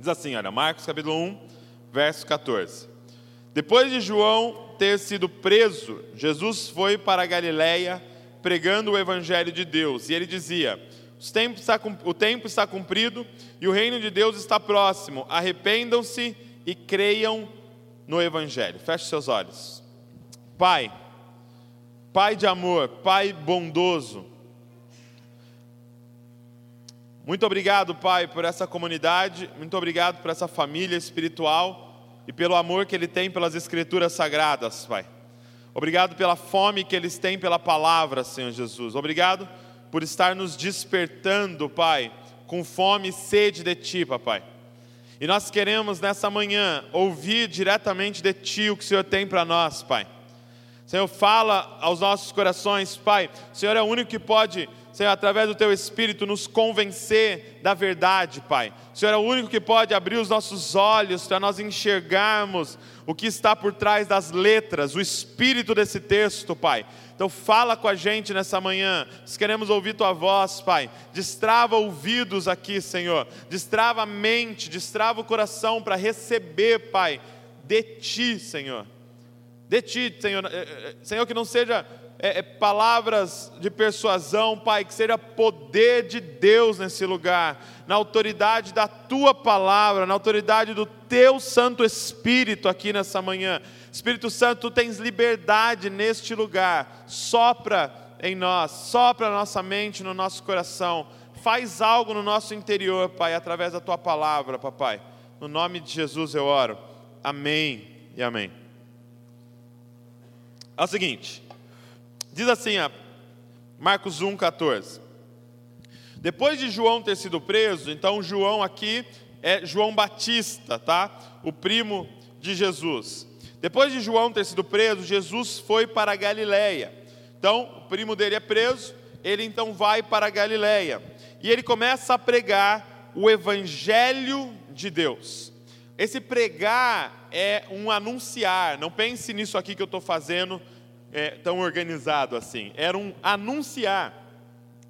Diz assim, olha, Marcos capítulo 1, verso 14. Depois de João ter sido preso, Jesus foi para a Galiléia pregando o evangelho de Deus. E ele dizia: o tempo está cumprido e o reino de Deus está próximo. Arrependam-se e creiam no evangelho. Feche seus olhos. Pai, Pai de amor, Pai bondoso, muito obrigado, Pai, por essa comunidade, muito obrigado por essa família espiritual e pelo amor que Ele tem pelas Escrituras Sagradas, Pai. Obrigado pela fome que eles têm pela palavra, Senhor Jesus. Obrigado por estar nos despertando, Pai, com fome e sede de Ti, Papai. E nós queremos nessa manhã ouvir diretamente de Ti o que o Senhor tem para nós, Pai. Senhor, fala aos nossos corações, Pai. O Senhor é o único que pode Senhor, através do Teu Espírito, nos convencer da verdade, Pai. O Senhor é o único que pode abrir os nossos olhos para nós enxergarmos o que está por trás das letras, o espírito desse texto, Pai. Então fala com a gente nessa manhã. Nós queremos ouvir tua voz, Pai. Destrava ouvidos aqui, Senhor. Destrava a mente, destrava o coração para receber, Pai, de ti, Senhor. De ti, Senhor. Eh, eh, Senhor, que não seja é, palavras de persuasão, Pai, que seja poder de Deus nesse lugar, na autoridade da tua palavra, na autoridade do teu Santo Espírito aqui nessa manhã. Espírito Santo, tu tens liberdade neste lugar, sopra em nós, sopra na nossa mente, no nosso coração, faz algo no nosso interior, Pai, através da tua palavra, Papai. No nome de Jesus eu oro. Amém e amém. É o seguinte. Diz assim, ó, Marcos 1,14. Depois de João ter sido preso, então João aqui é João Batista, tá? O primo de Jesus. Depois de João ter sido preso, Jesus foi para a Galiléia. Então, o primo dele é preso, ele então vai para a Galiléia. E ele começa a pregar o evangelho de Deus. Esse pregar é um anunciar, não pense nisso aqui que eu estou fazendo é, tão organizado assim. Era um anunciar.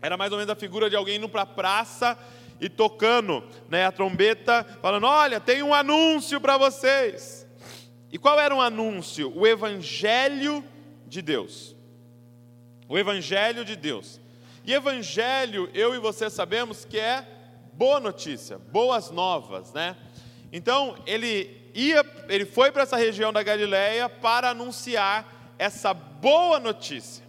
Era mais ou menos a figura de alguém indo para a praça e tocando né, a trombeta, falando: Olha, tem um anúncio para vocês. E qual era o anúncio? O Evangelho de Deus. O Evangelho de Deus. E Evangelho, eu e você sabemos que é boa notícia, boas novas, né? Então, ele ia, ele foi para essa região da Galileia para anunciar essa boa notícia.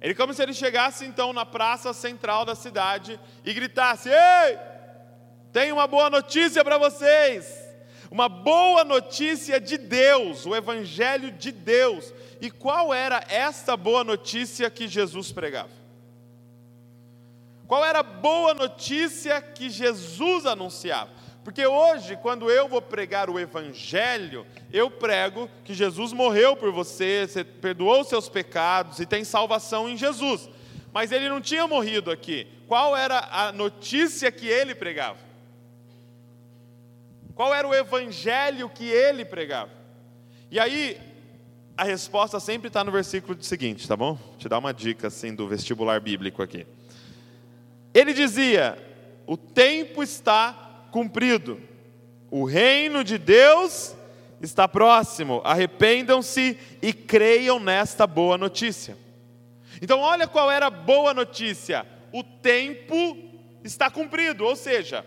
Ele como se ele chegasse então na praça central da cidade e gritasse: Ei, tenho uma boa notícia para vocês. Uma boa notícia de Deus, o Evangelho de Deus. E qual era essa boa notícia que Jesus pregava? Qual era a boa notícia que Jesus anunciava? Porque hoje, quando eu vou pregar o Evangelho, eu prego que Jesus morreu por você, você perdoou seus pecados e tem salvação em Jesus. Mas ele não tinha morrido aqui. Qual era a notícia que ele pregava? Qual era o Evangelho que ele pregava? E aí, a resposta sempre está no versículo seguinte, tá bom? Te dar uma dica assim do vestibular bíblico aqui. Ele dizia: O tempo está cumprido. O reino de Deus está próximo. Arrependam-se e creiam nesta boa notícia. Então, olha qual era a boa notícia: o tempo está cumprido, ou seja,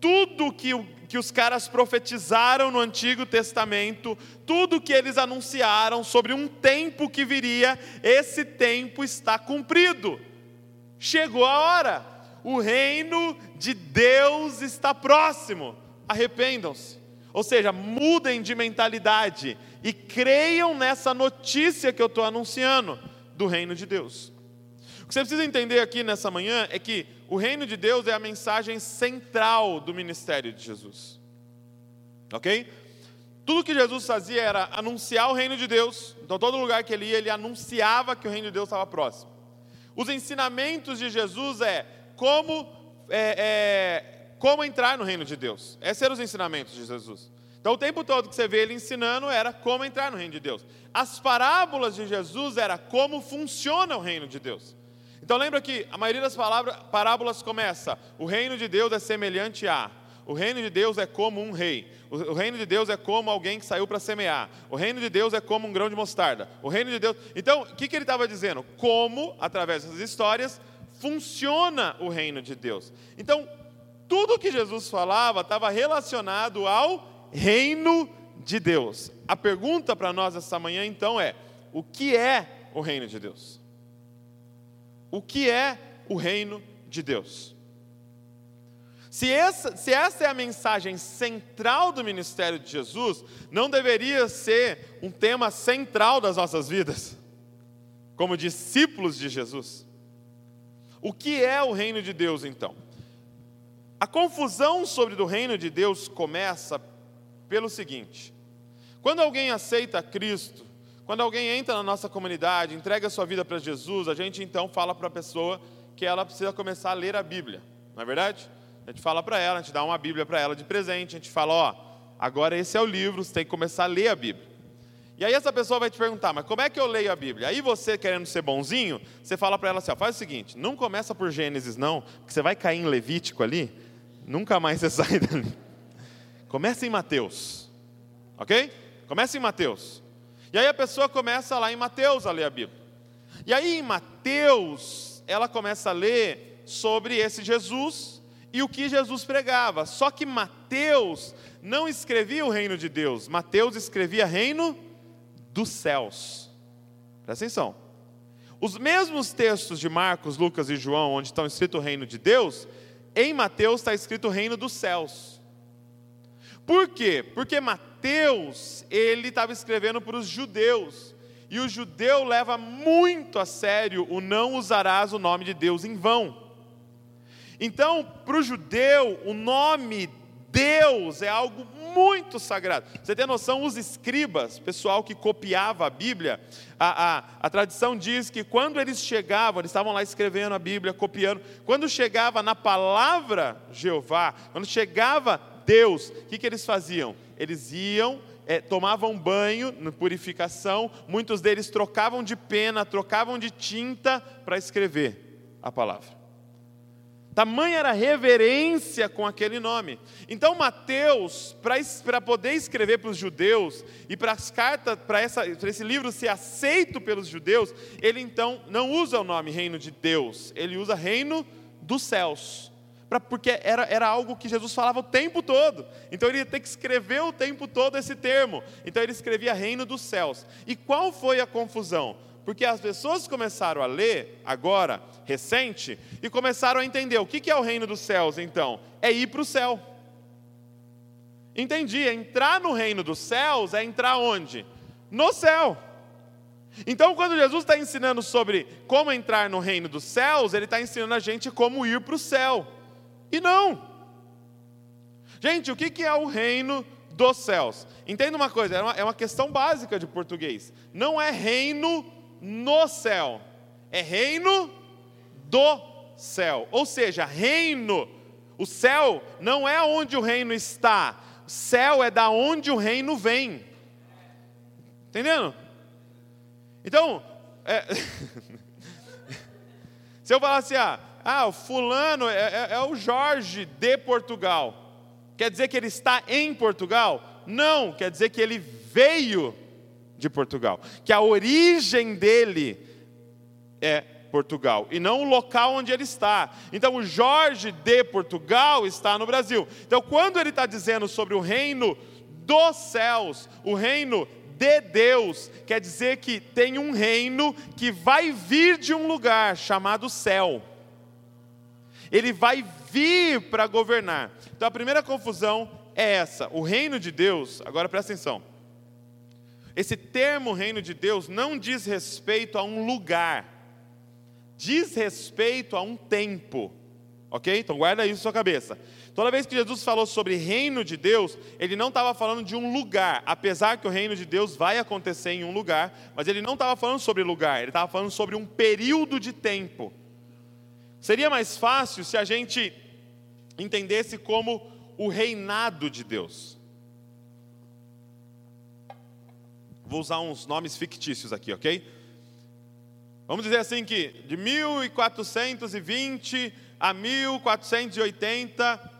tudo que, que os caras profetizaram no Antigo Testamento, tudo que eles anunciaram sobre um tempo que viria, esse tempo está cumprido. Chegou a hora o reino de Deus está próximo. Arrependam-se. Ou seja, mudem de mentalidade e creiam nessa notícia que eu estou anunciando do reino de Deus. O que você precisa entender aqui nessa manhã é que o reino de Deus é a mensagem central do ministério de Jesus. Ok? Tudo que Jesus fazia era anunciar o reino de Deus, então todo lugar que ele ia, ele anunciava que o reino de Deus estava próximo. Os ensinamentos de Jesus é como, é, é, como entrar no reino de Deus. Esses eram os ensinamentos de Jesus. Então, o tempo todo que você vê ele ensinando era como entrar no reino de Deus. As parábolas de Jesus era como funciona o reino de Deus. Então, lembra que a maioria das palavras, parábolas começa: o reino de Deus é semelhante a. O reino de Deus é como um rei. O reino de Deus é como alguém que saiu para semear. O reino de Deus é como um grão de mostarda. O reino de Deus. Então, o que, que ele estava dizendo? Como, através dessas histórias, funciona o reino de Deus. Então, tudo que Jesus falava estava relacionado ao reino de Deus. A pergunta para nós essa manhã, então, é: o que é o reino de Deus? O que é o reino de Deus? Se essa, se essa é a mensagem central do ministério de Jesus, não deveria ser um tema central das nossas vidas, como discípulos de Jesus. O que é o reino de Deus então? A confusão sobre o reino de Deus começa pelo seguinte: quando alguém aceita Cristo, quando alguém entra na nossa comunidade, entrega sua vida para Jesus, a gente então fala para a pessoa que ela precisa começar a ler a Bíblia, não é verdade? A gente fala para ela, a gente dá uma Bíblia para ela de presente, a gente fala: ó, agora esse é o livro, você tem que começar a ler a Bíblia. E aí essa pessoa vai te perguntar, mas como é que eu leio a Bíblia? Aí você, querendo ser bonzinho, você fala para ela assim, ó, faz o seguinte, não começa por Gênesis não, porque você vai cair em Levítico ali, nunca mais você sai dali. Começa em Mateus, ok? Começa em Mateus. E aí a pessoa começa lá em Mateus a ler a Bíblia. E aí em Mateus, ela começa a ler sobre esse Jesus e o que Jesus pregava. Só que Mateus não escrevia o reino de Deus, Mateus escrevia reino dos céus. Presta atenção. Os mesmos textos de Marcos, Lucas e João, onde estão escrito o reino de Deus, em Mateus está escrito o reino dos céus. Por quê? Porque Mateus, ele estava escrevendo para os judeus. E o judeu leva muito a sério o não usarás o nome de Deus em vão. Então, para o judeu, o nome Deus é algo muito sagrado. Você tem noção, os escribas, pessoal que copiava a Bíblia, a, a, a tradição diz que quando eles chegavam, eles estavam lá escrevendo a Bíblia, copiando, quando chegava na palavra Jeová, quando chegava Deus, o que, que eles faziam? Eles iam, é, tomavam banho na purificação, muitos deles trocavam de pena, trocavam de tinta para escrever a palavra. Tamanha era reverência com aquele nome. Então, Mateus, para poder escrever para os judeus e para as cartas, para esse livro ser aceito pelos judeus, ele então não usa o nome Reino de Deus, ele usa Reino dos Céus. Pra, porque era, era algo que Jesus falava o tempo todo. Então ele ia ter que escrever o tempo todo esse termo. Então ele escrevia Reino dos Céus. E qual foi a confusão? Porque as pessoas começaram a ler, agora, recente, e começaram a entender o que é o reino dos céus, então? É ir para o céu. Entendi, entrar no reino dos céus é entrar onde? No céu. Então, quando Jesus está ensinando sobre como entrar no reino dos céus, ele está ensinando a gente como ir para o céu. E não. Gente, o que é o reino dos céus? Entenda uma coisa, é uma, é questão básica de português. Não é reino no céu, é reino do céu. Ou seja, reino, o céu não é onde o reino está, o céu é da onde o reino vem. Entendendo? Então, é... se eu falar assim, ah, ah o fulano é, é, é o Jorge de Portugal, quer dizer que ele está em Portugal? Não, quer dizer que ele veio de Portugal, que a origem dele é Portugal e não o local onde ele está. Então, o Jorge de Portugal está no Brasil. Então, quando ele está dizendo sobre o reino dos céus, o reino de Deus, quer dizer que tem um reino que vai vir de um lugar chamado céu. Ele vai vir para governar. Então, a primeira confusão é essa: o reino de Deus, agora presta atenção esse termo reino de Deus não diz respeito a um lugar, diz respeito a um tempo. Ok? Então guarda isso na sua cabeça. Toda vez que Jesus falou sobre reino de Deus, ele não estava falando de um lugar, apesar que o reino de Deus vai acontecer em um lugar, mas ele não estava falando sobre lugar, ele estava falando sobre um período de tempo. Seria mais fácil se a gente entendesse como o reinado de Deus. Vou usar uns nomes fictícios aqui, ok? Vamos dizer assim que de 1420 a 1480,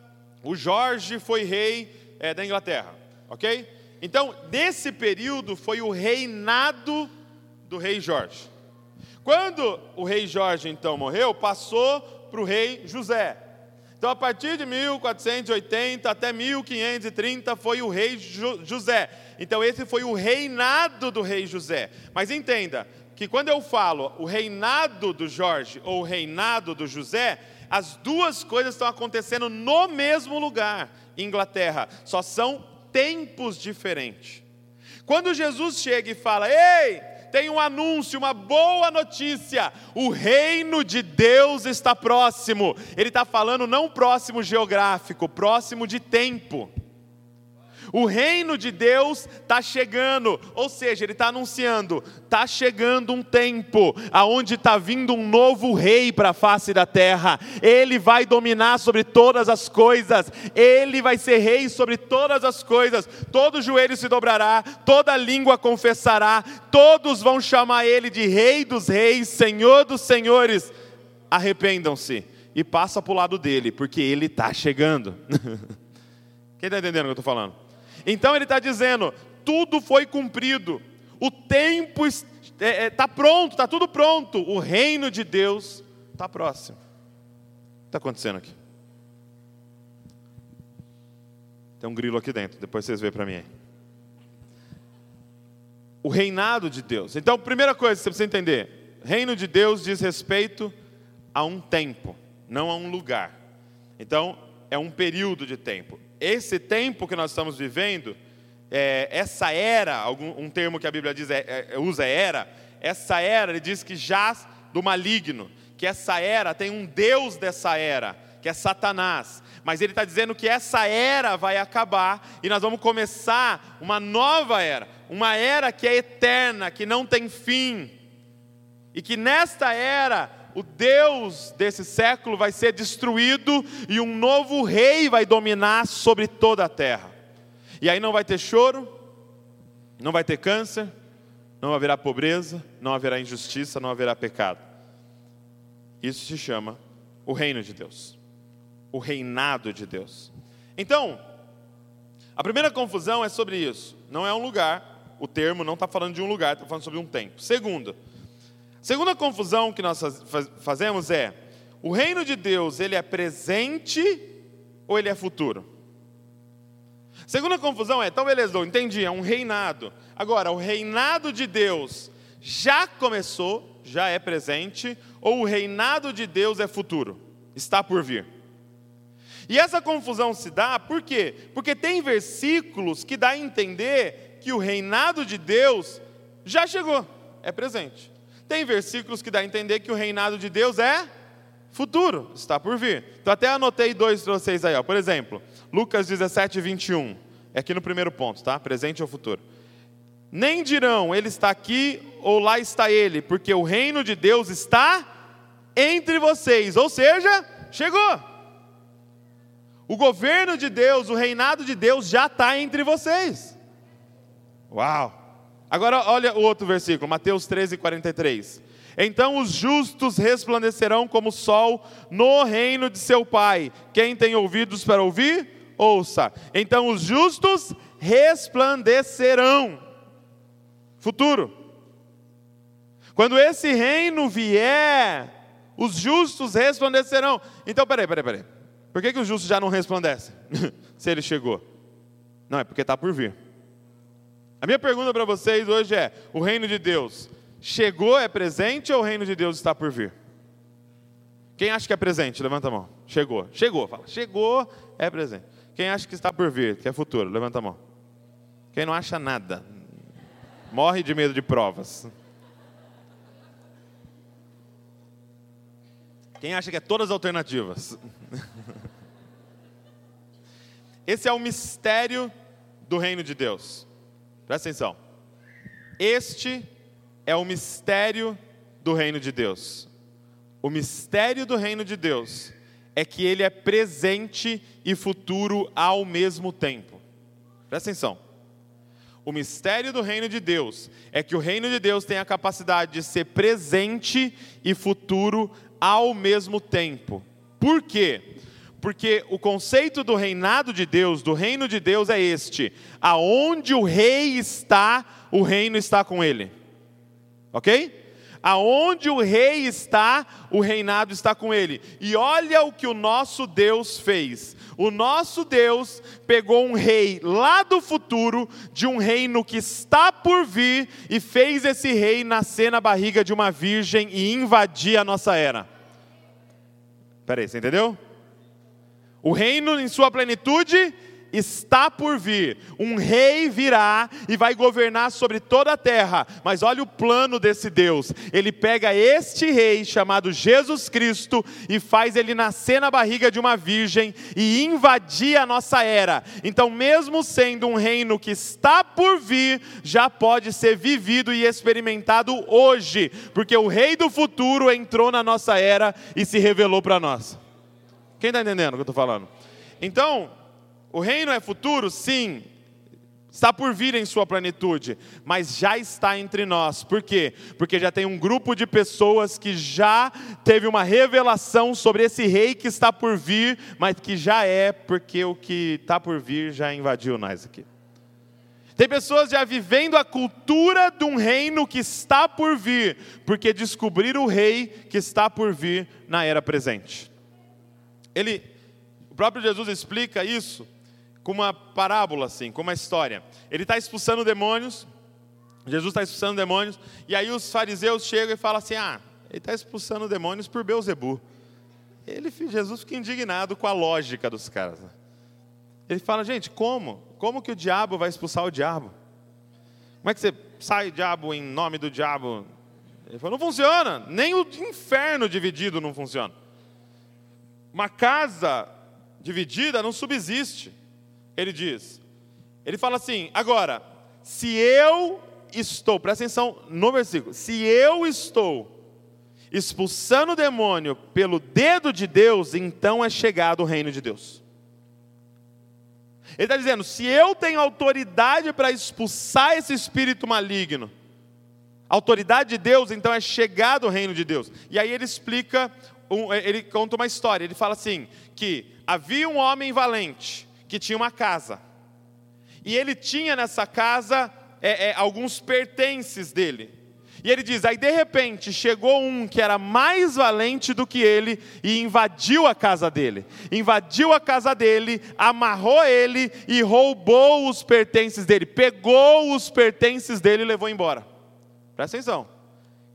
o Jorge foi rei é, da Inglaterra, ok? Então, nesse período foi o reinado do rei Jorge. Quando o rei Jorge então morreu, passou para o rei José. Então, a partir de 1480 até 1530 foi o rei José. Então, esse foi o reinado do rei José. Mas entenda que quando eu falo o reinado do Jorge ou o reinado do José, as duas coisas estão acontecendo no mesmo lugar, Inglaterra, só são tempos diferentes. Quando Jesus chega e fala: Ei, tem um anúncio, uma boa notícia: o reino de Deus está próximo. Ele está falando não próximo geográfico, próximo de tempo. O reino de Deus está chegando, ou seja, ele está anunciando: está chegando um tempo aonde está vindo um novo rei para a face da terra. Ele vai dominar sobre todas as coisas. Ele vai ser rei sobre todas as coisas. Todo joelho se dobrará, toda língua confessará. Todos vão chamar ele de Rei dos Reis, Senhor dos Senhores. Arrependam-se e passa para o lado dele, porque ele está chegando. Quem está entendendo o que eu estou falando? Então ele está dizendo: tudo foi cumprido, o tempo está é, é, pronto, está tudo pronto, o reino de Deus está próximo. O que está acontecendo aqui? Tem um grilo aqui dentro, depois vocês veem para mim aí. O reinado de Deus. Então, primeira coisa que você precisa entender: reino de Deus diz respeito a um tempo, não a um lugar. Então, é um período de tempo esse tempo que nós estamos vivendo, é, essa era, algum, um termo que a Bíblia diz, é, é, usa é era, essa era, ele diz que jaz do maligno, que essa era tem um Deus dessa era, que é Satanás. Mas ele está dizendo que essa era vai acabar e nós vamos começar uma nova era, uma era que é eterna, que não tem fim. E que nesta era o Deus desse século vai ser destruído e um novo rei vai dominar sobre toda a terra. E aí não vai ter choro, não vai ter câncer, não haverá pobreza, não haverá injustiça, não haverá pecado. Isso se chama o reino de Deus, o reinado de Deus. Então, a primeira confusão é sobre isso. Não é um lugar, o termo não está falando de um lugar, está falando sobre um tempo. Segundo, Segunda confusão que nós fazemos é: o reino de Deus, ele é presente ou ele é futuro? Segunda confusão é, então beleza, entendi, é um reinado. Agora, o reinado de Deus já começou, já é presente, ou o reinado de Deus é futuro? Está por vir. E essa confusão se dá por quê? Porque tem versículos que dá a entender que o reinado de Deus já chegou, é presente. Tem versículos que dá a entender que o reinado de Deus é futuro, está por vir. Então até anotei dois para vocês aí, ó. por exemplo, Lucas 17, 21. É aqui no primeiro ponto, tá? Presente ou futuro. Nem dirão, ele está aqui ou lá está ele, porque o reino de Deus está entre vocês, ou seja, chegou. O governo de Deus, o reinado de Deus já está entre vocês. Uau! Agora olha o outro versículo, Mateus 13, 43. Então os justos resplandecerão como o sol no reino de seu Pai. Quem tem ouvidos para ouvir, ouça. Então os justos resplandecerão. Futuro. Quando esse reino vier, os justos resplandecerão. Então, peraí, peraí, peraí. Por que, que os justos já não resplandecem? Se ele chegou. Não, é porque está por vir. A minha pergunta para vocês hoje é: o reino de Deus chegou, é presente ou o reino de Deus está por vir? Quem acha que é presente? Levanta a mão. Chegou. Chegou, fala. Chegou, é presente. Quem acha que está por vir, que é futuro? Levanta a mão. Quem não acha nada? Morre de medo de provas. Quem acha que é todas as alternativas? Esse é o mistério do reino de Deus. Presta atenção. Este é o mistério do reino de Deus. O mistério do reino de Deus é que ele é presente e futuro ao mesmo tempo. Presta atenção. O mistério do reino de Deus é que o reino de Deus tem a capacidade de ser presente e futuro ao mesmo tempo. Por quê? Porque o conceito do reinado de Deus, do reino de Deus é este: aonde o rei está, o reino está com ele. OK? Aonde o rei está, o reinado está com ele. E olha o que o nosso Deus fez. O nosso Deus pegou um rei lá do futuro, de um reino que está por vir, e fez esse rei nascer na barriga de uma virgem e invadir a nossa era. Peraí, você entendeu? O reino em sua plenitude está por vir. Um rei virá e vai governar sobre toda a terra. Mas olha o plano desse Deus. Ele pega este rei chamado Jesus Cristo e faz ele nascer na barriga de uma virgem e invadir a nossa era. Então, mesmo sendo um reino que está por vir, já pode ser vivido e experimentado hoje, porque o rei do futuro entrou na nossa era e se revelou para nós. Quem está entendendo o que eu estou falando? Então, o reino é futuro? Sim. Está por vir em sua plenitude, mas já está entre nós. Por quê? Porque já tem um grupo de pessoas que já teve uma revelação sobre esse rei que está por vir, mas que já é, porque o que está por vir já invadiu nós aqui. Tem pessoas já vivendo a cultura de um reino que está por vir, porque descobriram o rei que está por vir na era presente. Ele, o próprio Jesus explica isso com uma parábola assim, com uma história. Ele está expulsando demônios, Jesus está expulsando demônios, e aí os fariseus chegam e falam assim: ah, ele está expulsando demônios por Beuzebu. Ele, Jesus fica indignado com a lógica dos caras. Ele fala, gente, como? Como que o diabo vai expulsar o diabo? Como é que você sai diabo em nome do diabo? Ele falou, não funciona, nem o inferno dividido não funciona. Uma casa dividida não subsiste ele diz. Ele fala assim: agora, se eu estou, presta atenção no versículo, se eu estou expulsando o demônio pelo dedo de Deus, então é chegado o reino de Deus. Ele está dizendo: se eu tenho autoridade para expulsar esse espírito maligno, autoridade de Deus, então é chegado o reino de Deus. E aí ele explica, ele conta uma história. Ele fala assim: que havia um homem valente que tinha uma casa. E ele tinha nessa casa é, é, alguns pertences dele. E ele diz: aí de repente chegou um que era mais valente do que ele e invadiu a casa dele. Invadiu a casa dele, amarrou ele e roubou os pertences dele. Pegou os pertences dele e levou embora. Presta atenção.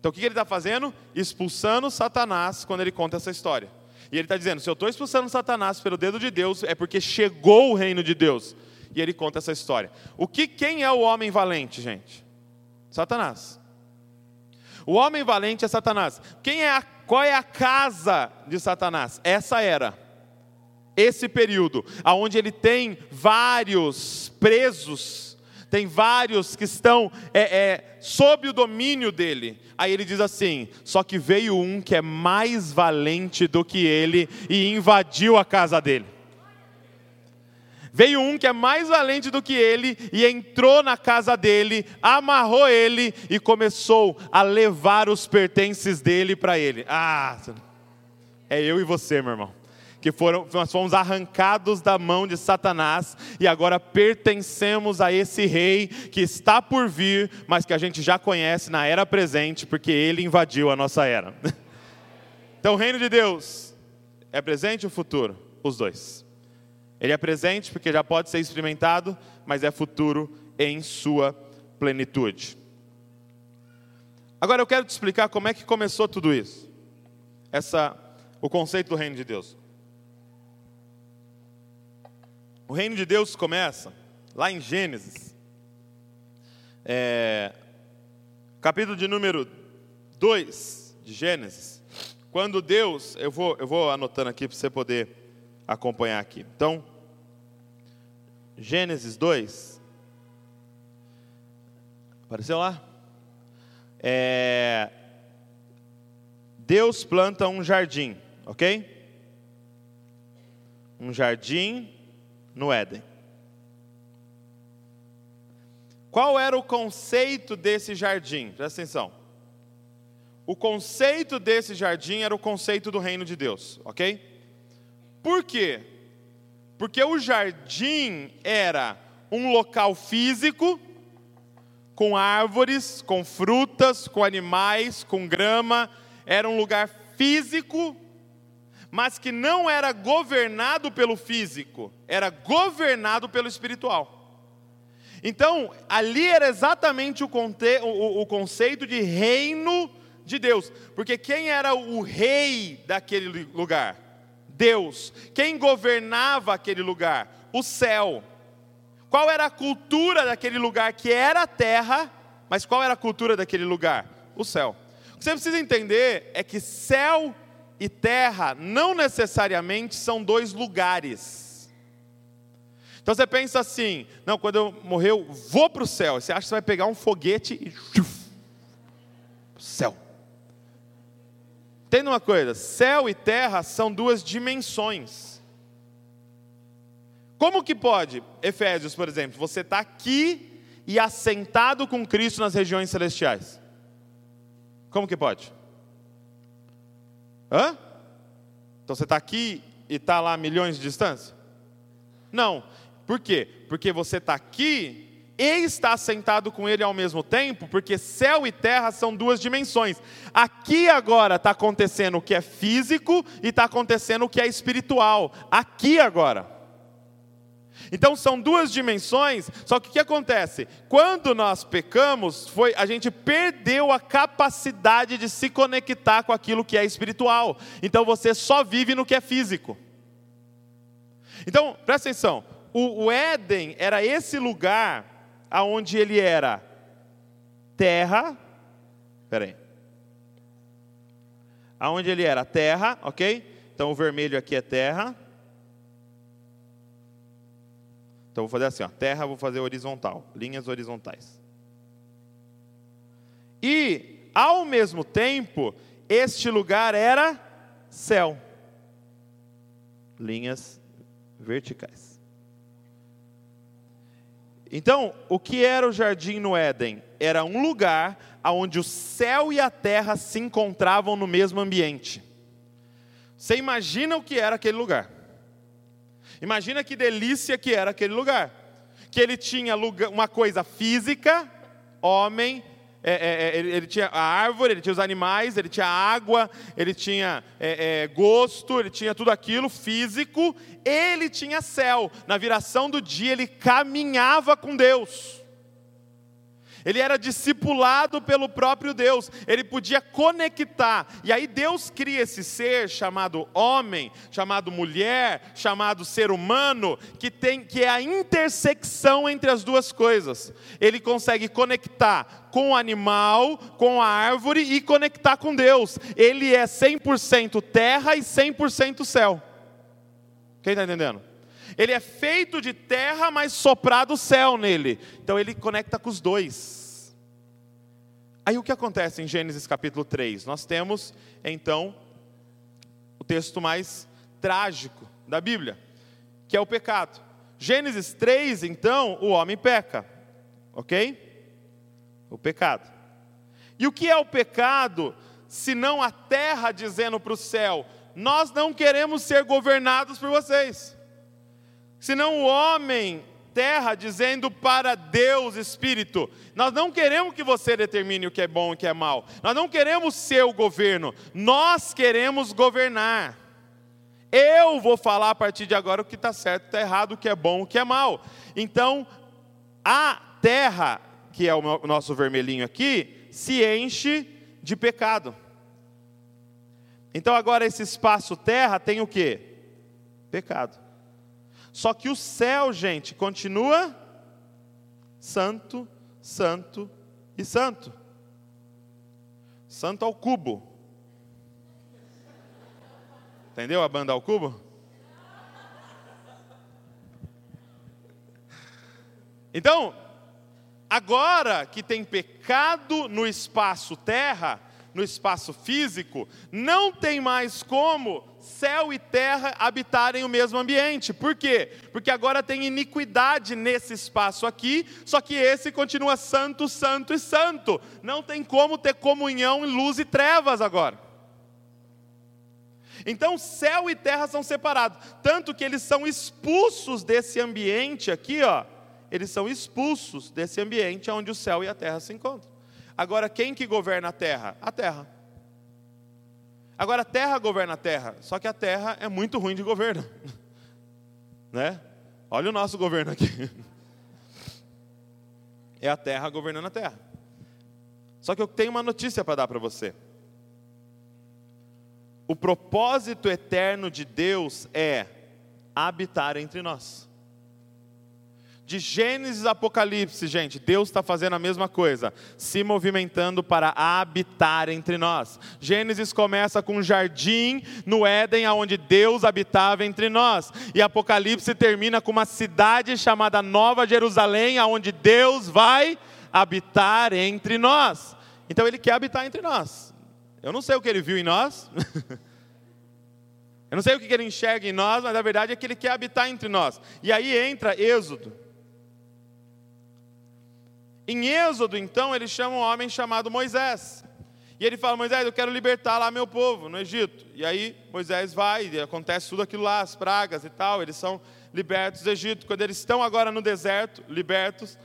Então o que ele está fazendo? Expulsando Satanás quando ele conta essa história. E ele está dizendo: se eu estou expulsando Satanás pelo dedo de Deus, é porque chegou o reino de Deus. E ele conta essa história. O que quem é o homem valente, gente? Satanás. O homem valente é Satanás. Quem é a, qual é a casa de Satanás? Essa era. Esse período, aonde ele tem vários presos tem vários que estão é, é, sob o domínio dele. Aí ele diz assim: só que veio um que é mais valente do que ele e invadiu a casa dele. Veio um que é mais valente do que ele e entrou na casa dele, amarrou ele e começou a levar os pertences dele para ele. Ah, é eu e você, meu irmão que foram, nós fomos arrancados da mão de Satanás e agora pertencemos a esse rei que está por vir, mas que a gente já conhece na era presente, porque ele invadiu a nossa era. Então, o reino de Deus é presente ou futuro? Os dois. Ele é presente porque já pode ser experimentado, mas é futuro em sua plenitude. Agora eu quero te explicar como é que começou tudo isso. Essa o conceito do reino de Deus. O reino de Deus começa lá em Gênesis, é, capítulo de número 2 de Gênesis, quando Deus, eu vou, eu vou anotando aqui para você poder acompanhar aqui. Então, Gênesis 2, apareceu lá? É, Deus planta um jardim, ok? Um jardim no Éden. Qual era o conceito desse jardim? Presta atenção. O conceito desse jardim era o conceito do reino de Deus, ok? Por quê? Porque o jardim era um local físico, com árvores, com frutas, com animais, com grama, era um lugar físico, mas que não era governado pelo físico, era governado pelo espiritual. Então, ali era exatamente o, conte, o, o conceito de reino de Deus, porque quem era o rei daquele lugar? Deus. Quem governava aquele lugar? O céu. Qual era a cultura daquele lugar que era a terra, mas qual era a cultura daquele lugar? O céu. O que você precisa entender é que céu e terra não necessariamente são dois lugares. Então você pensa assim: não, quando eu morrer, eu vou para o céu. Você acha que você vai pegar um foguete e. Céu. Entenda uma coisa: céu e terra são duas dimensões. Como que pode, Efésios, por exemplo, você está aqui e assentado com Cristo nas regiões celestiais? Como que pode? Hã? Então você está aqui e está lá a milhões de distância? Não. Por quê? Porque você está aqui e está sentado com Ele ao mesmo tempo, porque céu e terra são duas dimensões. Aqui agora está acontecendo o que é físico e está acontecendo o que é espiritual. Aqui agora. Então são duas dimensões, só que o que acontece? Quando nós pecamos, foi a gente perdeu a capacidade de se conectar com aquilo que é espiritual. Então você só vive no que é físico. Então, presta atenção, o, o Éden era esse lugar aonde ele era terra, peraí, aonde ele era terra, ok? Então o vermelho aqui é terra, Então vou fazer assim, ó, terra vou fazer horizontal, linhas horizontais. E ao mesmo tempo, este lugar era céu. Linhas verticais. Então, o que era o jardim no Éden? Era um lugar onde o céu e a terra se encontravam no mesmo ambiente. Você imagina o que era aquele lugar? Imagina que delícia que era aquele lugar. Que ele tinha uma coisa física, homem, é, é, é ele, tinha a árvore, ele tinha os animais, ele tinha água, ele tinha é, é, gosto, ele tinha tudo aquilo físico, ele tinha céu. Na viração do dia, ele caminhava com Deus ele era discipulado pelo próprio Deus, ele podia conectar, e aí Deus cria esse ser chamado homem, chamado mulher, chamado ser humano, que tem que é a intersecção entre as duas coisas. Ele consegue conectar com o animal, com a árvore e conectar com Deus. Ele é 100% terra e 100% céu. Quem está entendendo? Ele é feito de terra, mas soprado o céu nele. Então ele conecta com os dois. Aí o que acontece em Gênesis capítulo 3? Nós temos, então, o texto mais trágico da Bíblia, que é o pecado. Gênesis 3, então, o homem peca. Ok? O pecado. E o que é o pecado, se não a terra dizendo para o céu: Nós não queremos ser governados por vocês senão o homem, terra, dizendo para Deus, Espírito: Nós não queremos que você determine o que é bom e o que é mal, nós não queremos ser o governo, nós queremos governar. Eu vou falar a partir de agora o que está certo, o que está errado, o que é bom, o que é mal. Então, a terra, que é o nosso vermelhinho aqui, se enche de pecado. Então agora esse espaço terra tem o que? Pecado. Só que o céu, gente, continua santo, santo e santo. Santo ao cubo. Entendeu a banda ao cubo? Então, agora que tem pecado no espaço terra, no espaço físico, não tem mais como céu e terra habitarem o mesmo ambiente. Por quê? Porque agora tem iniquidade nesse espaço aqui, só que esse continua santo, santo e santo. Não tem como ter comunhão em luz e trevas agora. Então, céu e terra são separados, tanto que eles são expulsos desse ambiente aqui, ó. Eles são expulsos desse ambiente onde o céu e a terra se encontram. Agora, quem que governa a terra? A terra. Agora, a terra governa a terra, só que a terra é muito ruim de governo. né? Olha o nosso governo aqui. É a terra governando a terra. Só que eu tenho uma notícia para dar para você. O propósito eterno de Deus é habitar entre nós. De Gênesis a Apocalipse, gente, Deus está fazendo a mesma coisa, se movimentando para habitar entre nós. Gênesis começa com um jardim no Éden, onde Deus habitava entre nós. E Apocalipse termina com uma cidade chamada Nova Jerusalém, onde Deus vai habitar entre nós. Então Ele quer habitar entre nós. Eu não sei o que Ele viu em nós. Eu não sei o que Ele enxerga em nós, mas a verdade é que Ele quer habitar entre nós. E aí entra Êxodo. Em Êxodo, então, ele chama um homem chamado Moisés. E ele fala: Moisés, eu quero libertar lá meu povo no Egito. E aí Moisés vai, e acontece tudo aquilo lá, as pragas e tal, eles são libertos do Egito. Quando eles estão agora no deserto, libertos,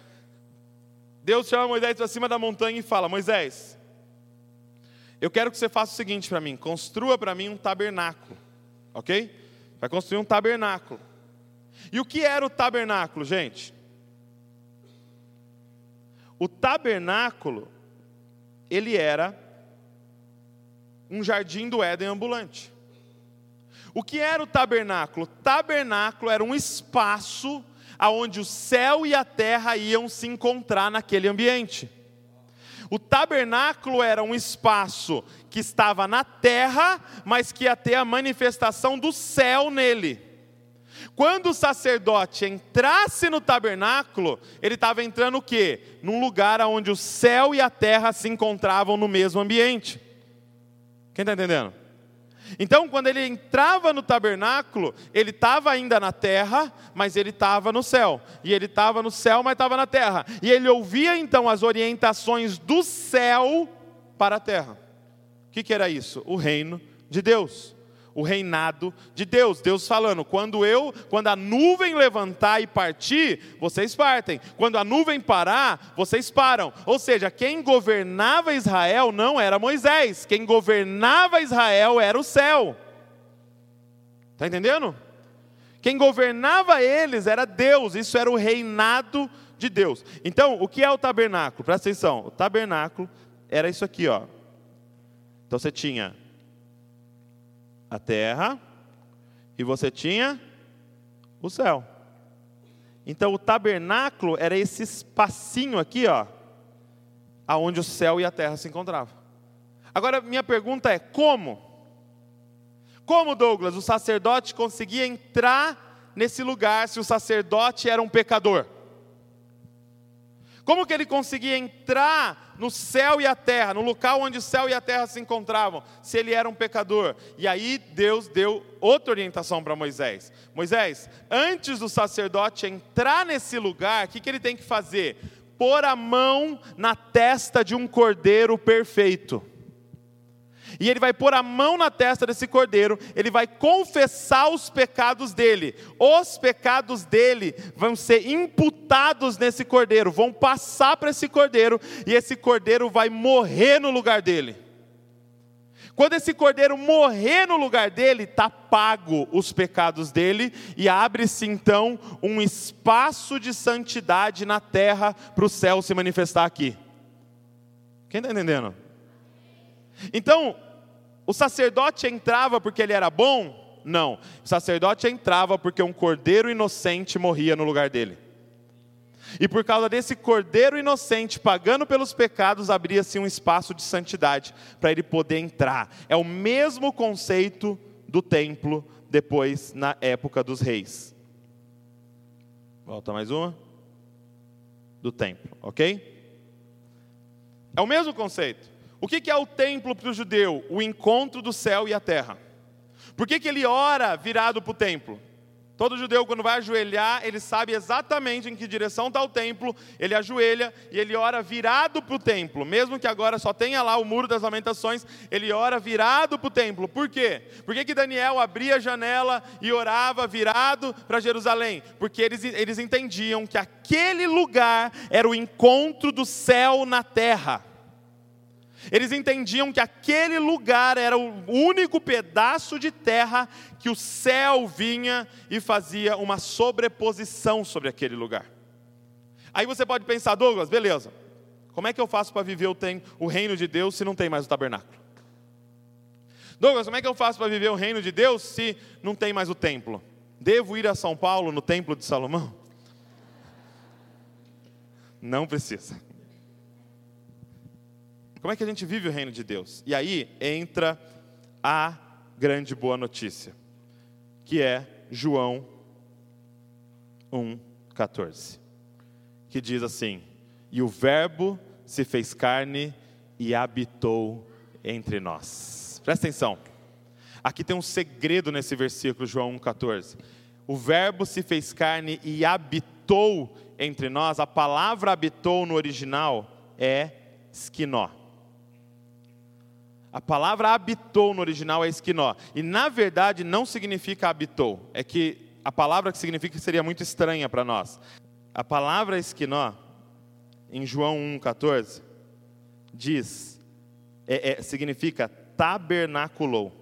Deus chama Moisés para cima da montanha e fala: Moisés, eu quero que você faça o seguinte para mim: construa para mim um tabernáculo, ok? Vai construir um tabernáculo. E o que era o tabernáculo, gente? O tabernáculo, ele era um jardim do Éden ambulante. O que era o tabernáculo? Tabernáculo era um espaço aonde o céu e a terra iam se encontrar naquele ambiente. O tabernáculo era um espaço que estava na terra, mas que ia ter a manifestação do céu nele. Quando o sacerdote entrasse no tabernáculo, ele estava entrando o quê? Num lugar onde o céu e a terra se encontravam no mesmo ambiente. Quem está entendendo? Então, quando ele entrava no tabernáculo, ele estava ainda na terra, mas ele estava no céu. E ele estava no céu, mas estava na terra. E ele ouvia então as orientações do céu para a terra. O que, que era isso? O reino de Deus o reinado de Deus. Deus falando: quando eu, quando a nuvem levantar e partir, vocês partem. Quando a nuvem parar, vocês param. Ou seja, quem governava Israel não era Moisés, quem governava Israel era o céu. Está entendendo? Quem governava eles era Deus, isso era o reinado de Deus. Então, o que é o tabernáculo? Presta atenção: o tabernáculo era isso aqui, ó. Então você tinha a terra e você tinha o céu. Então o tabernáculo era esse espacinho aqui, ó, aonde o céu e a terra se encontravam. Agora minha pergunta é: como? Como Douglas, o sacerdote conseguia entrar nesse lugar se o sacerdote era um pecador? Como que ele conseguia entrar no céu e a terra, no local onde o céu e a terra se encontravam, se ele era um pecador? E aí Deus deu outra orientação para Moisés. Moisés, antes do sacerdote entrar nesse lugar, o que, que ele tem que fazer? Pôr a mão na testa de um cordeiro perfeito e ele vai pôr a mão na testa desse cordeiro, ele vai confessar os pecados dele. Os pecados dele vão ser imputados nesse cordeiro, vão passar para esse cordeiro, e esse cordeiro vai morrer no lugar dele. Quando esse cordeiro morrer no lugar dele, está pago os pecados dele, e abre-se então um espaço de santidade na terra para o céu se manifestar aqui. Quem está entendendo? Então, o sacerdote entrava porque ele era bom? Não. O sacerdote entrava porque um cordeiro inocente morria no lugar dele. E por causa desse cordeiro inocente pagando pelos pecados, abria-se um espaço de santidade para ele poder entrar. É o mesmo conceito do templo depois na época dos reis. Volta mais uma. Do templo, ok? É o mesmo conceito. O que é o templo para o judeu? O encontro do céu e a terra. Por que, ele ora virado para o templo? Todo judeu, quando vai ajoelhar, ele sabe exatamente em que direção está o templo, ele ajoelha e ele ora virado para o templo. Mesmo que agora só tenha lá o muro das lamentações, ele ora virado para o templo. Por quê? Por que, que Daniel abria a janela e orava virado para Jerusalém? Porque eles, eles entendiam que aquele lugar era o encontro do céu na terra. Eles entendiam que aquele lugar era o único pedaço de terra que o céu vinha e fazia uma sobreposição sobre aquele lugar. Aí você pode pensar, Douglas, beleza, como é que eu faço para viver o, reino de Deus se não tem mais o tabernáculo? Douglas, como é que eu faço para viver o reino de Deus se não tem mais o templo? Devo ir a São Paulo no templo de Salomão? Não precisa. Como é que a gente vive o reino de Deus? E aí entra a grande boa notícia, que é João 1,14, que diz assim: E o Verbo se fez carne e habitou entre nós. Presta atenção, aqui tem um segredo nesse versículo, João 1,14. O Verbo se fez carne e habitou entre nós. A palavra habitou no original é esquinó. A palavra habitou no original é esquinó. E na verdade não significa habitou. É que a palavra que significa seria muito estranha para nós. A palavra esquinó, em João 1,14, diz, é, é, significa tabernaculou.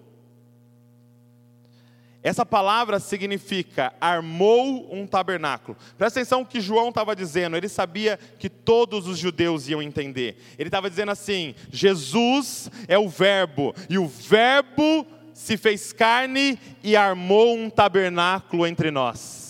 Essa palavra significa armou um tabernáculo. Presta atenção no que João estava dizendo, ele sabia que todos os judeus iam entender. Ele estava dizendo assim: Jesus é o Verbo, e o Verbo se fez carne e armou um tabernáculo entre nós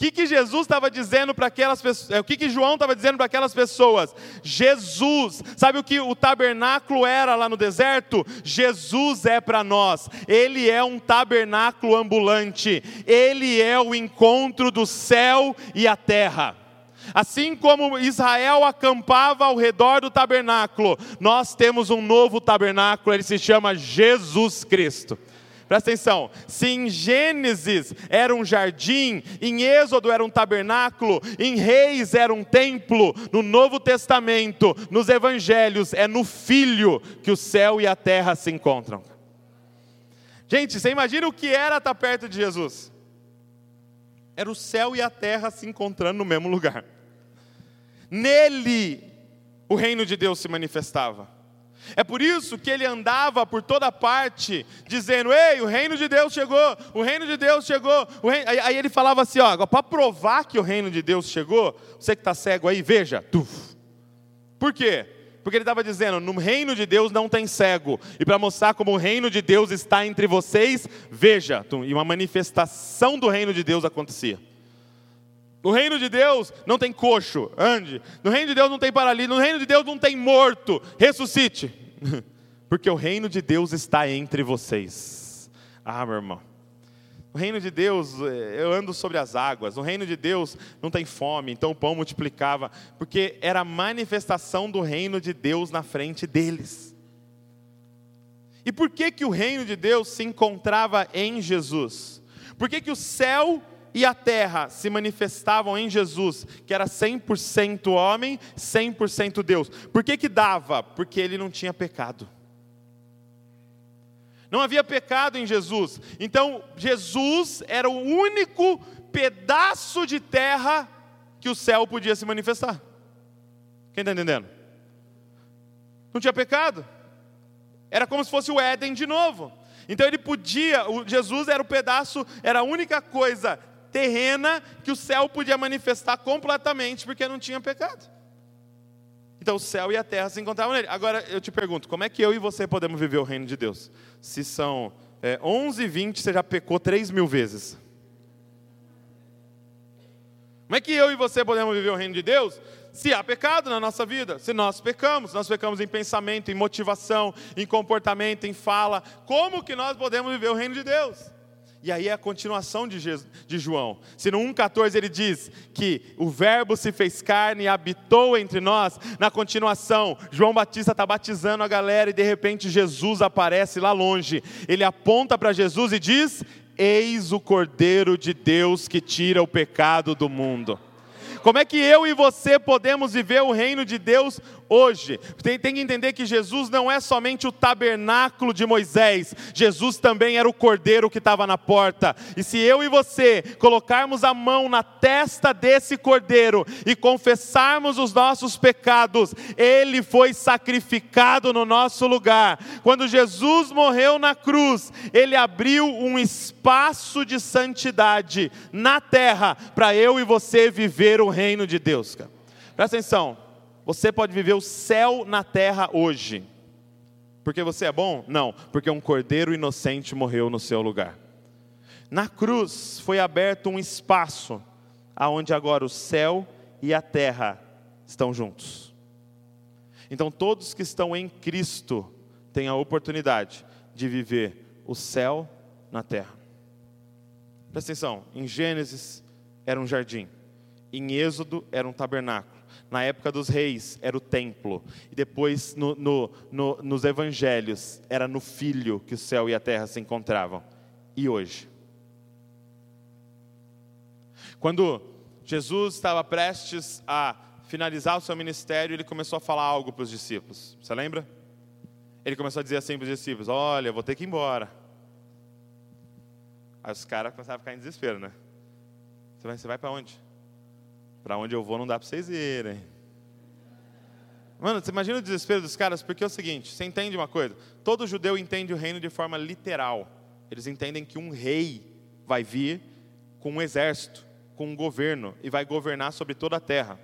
que, que Jesus estava dizendo para aquelas pessoas? O que, que João estava dizendo para aquelas pessoas? Jesus, sabe o que o tabernáculo era lá no deserto? Jesus é para nós, ele é um tabernáculo ambulante, ele é o encontro do céu e a terra. Assim como Israel acampava ao redor do tabernáculo, nós temos um novo tabernáculo, ele se chama Jesus Cristo. Presta atenção, se em Gênesis era um jardim, em Êxodo era um tabernáculo, em Reis era um templo, no Novo Testamento, nos Evangelhos, é no Filho que o céu e a terra se encontram. Gente, você imagina o que era estar perto de Jesus? Era o céu e a terra se encontrando no mesmo lugar. Nele, o reino de Deus se manifestava. É por isso que ele andava por toda parte, dizendo: Ei, o reino de Deus chegou, o reino de Deus chegou. Reino... Aí ele falava assim: Ó, para provar que o reino de Deus chegou, você que está cego aí, veja. Tuf. Por quê? Porque ele estava dizendo: no reino de Deus não tem cego. E para mostrar como o reino de Deus está entre vocês, veja. E uma manifestação do reino de Deus acontecia. No reino de Deus não tem coxo, ande. No reino de Deus não tem paralítico. No reino de Deus não tem morto, ressuscite. Porque o reino de Deus está entre vocês. Ah, meu irmão. No reino de Deus, eh, eu ando sobre as águas. No reino de Deus não tem fome, então o pão multiplicava. Porque era a manifestação do reino de Deus na frente deles. E por que, que o reino de Deus se encontrava em Jesus? Por que, que o céu e a terra se manifestavam em Jesus, que era 100% homem, 100% Deus. Por que que dava? Porque ele não tinha pecado. Não havia pecado em Jesus. Então, Jesus era o único pedaço de terra que o céu podia se manifestar. Quem está entendendo? Não tinha pecado. Era como se fosse o Éden de novo. Então ele podia, Jesus era o pedaço, era a única coisa terrena que o céu podia manifestar completamente porque não tinha pecado. Então o céu e a terra se encontravam nele. Agora eu te pergunto, como é que eu e você podemos viver o reino de Deus? Se são é, 11 e 20, você já pecou 3 mil vezes. Como é que eu e você podemos viver o reino de Deus? Se há pecado na nossa vida, se nós pecamos, nós pecamos em pensamento, em motivação, em comportamento, em fala, como que nós podemos viver o reino de Deus? E aí é a continuação de, Jesus, de João. Se no 1,14 ele diz que o Verbo se fez carne e habitou entre nós, na continuação, João Batista está batizando a galera e de repente Jesus aparece lá longe. Ele aponta para Jesus e diz: Eis o Cordeiro de Deus que tira o pecado do mundo. Como é que eu e você podemos viver o reino de Deus hoje. Tem, tem, que entender que Jesus não é somente o tabernáculo de Moisés, Jesus também era o cordeiro que estava na porta. E se eu e você colocarmos a mão na testa desse cordeiro e confessarmos os nossos pecados, ele foi sacrificado no nosso lugar. Quando Jesus morreu na cruz, ele abriu um espaço de santidade na terra para eu e você viver o reino de Deus. Presta atenção. Você pode viver o céu na terra hoje. Porque você é bom? Não, porque um cordeiro inocente morreu no seu lugar. Na cruz foi aberto um espaço aonde agora o céu e a terra estão juntos. Então todos que estão em Cristo têm a oportunidade de viver o céu na terra. Presta atenção, em Gênesis era um jardim, em Êxodo era um tabernáculo na época dos reis era o templo, e depois no, no, no, nos evangelhos era no Filho que o céu e a terra se encontravam. E hoje? Quando Jesus estava prestes a finalizar o seu ministério, ele começou a falar algo para os discípulos. Você lembra? Ele começou a dizer assim para os discípulos: Olha, vou ter que ir embora. Aí os caras começaram a ficar em desespero, né? Você vai, você vai para onde? Para onde eu vou não dá para vocês irem. Mano, você imagina o desespero dos caras, porque é o seguinte: você entende uma coisa? Todo judeu entende o reino de forma literal. Eles entendem que um rei vai vir com um exército, com um governo, e vai governar sobre toda a terra.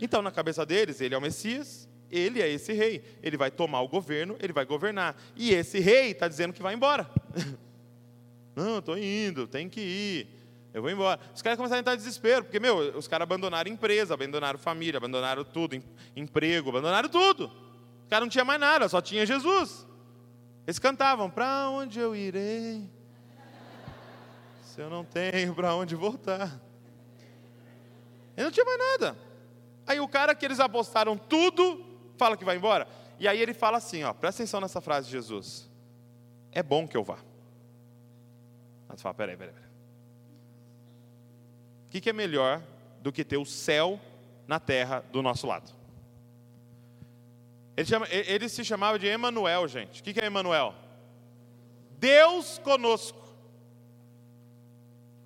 Então, na cabeça deles, ele é o Messias, ele é esse rei. Ele vai tomar o governo, ele vai governar. E esse rei está dizendo que vai embora. Não, estou indo, tem que ir eu vou embora. Os caras começaram a entrar em desespero, porque, meu, os caras abandonaram empresa, abandonaram família, abandonaram tudo, emprego, abandonaram tudo. Os caras não tinham mais nada, só tinha Jesus. Eles cantavam: Para onde eu irei? Se eu não tenho para onde voltar. Ele não tinha mais nada. Aí o cara que eles apostaram tudo, fala que vai embora. E aí ele fala assim: ó, presta atenção nessa frase de Jesus. É bom que eu vá. Mas fala, peraí, peraí, peraí. O que, que é melhor do que ter o céu na terra do nosso lado? Ele, chama, ele se chamava de Emanuel, gente. O que, que é Emanuel? Deus conosco.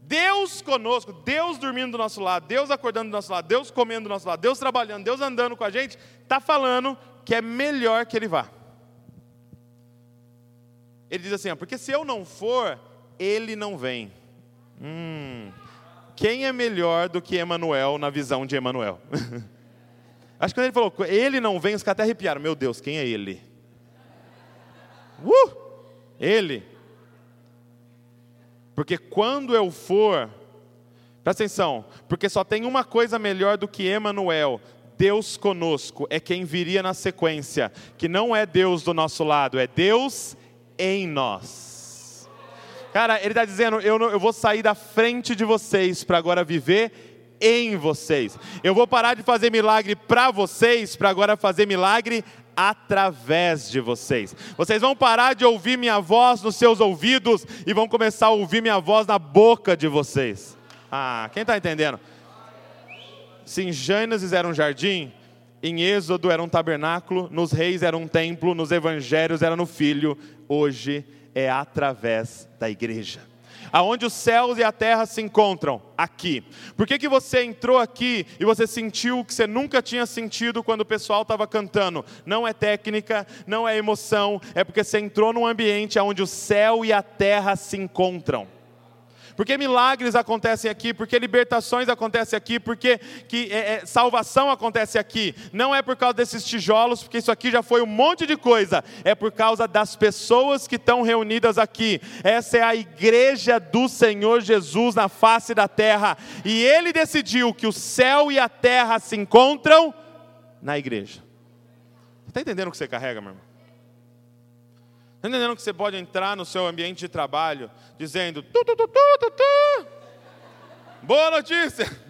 Deus conosco, Deus dormindo do nosso lado, Deus acordando do nosso lado, Deus comendo do nosso lado, Deus trabalhando, Deus andando com a gente, está falando que é melhor que Ele vá. Ele diz assim: ó, porque se eu não for, Ele não vem. Hum, quem é melhor do que Emanuel na visão de Emanuel? Acho que quando ele falou, ele não vem, os caras até arrepiaram. Meu Deus, quem é ele? Uh! Ele. Porque quando eu for, presta atenção, porque só tem uma coisa melhor do que Emanuel, Deus conosco, é quem viria na sequência, que não é Deus do nosso lado, é Deus em nós. Cara, ele está dizendo: eu, não, eu vou sair da frente de vocês para agora viver em vocês. Eu vou parar de fazer milagre para vocês para agora fazer milagre através de vocês. Vocês vão parar de ouvir minha voz nos seus ouvidos e vão começar a ouvir minha voz na boca de vocês. Ah, quem está entendendo? Se em Gênesis era um jardim, em Êxodo era um tabernáculo, nos reis era um templo, nos evangelhos era no filho, hoje é através da igreja. Aonde os céus e a terra se encontram? Aqui. Por que, que você entrou aqui e você sentiu o que você nunca tinha sentido quando o pessoal estava cantando? Não é técnica, não é emoção, é porque você entrou num ambiente onde o céu e a terra se encontram. Porque milagres acontecem aqui, porque libertações acontecem aqui, porque que, é, é, salvação acontece aqui. Não é por causa desses tijolos, porque isso aqui já foi um monte de coisa. É por causa das pessoas que estão reunidas aqui. Essa é a igreja do Senhor Jesus na face da terra. E Ele decidiu que o céu e a terra se encontram na igreja. Está entendendo o que você carrega, meu irmão? Está entendendo que você pode entrar no seu ambiente de trabalho dizendo: tu, tu, tu, tu, tu. Boa notícia!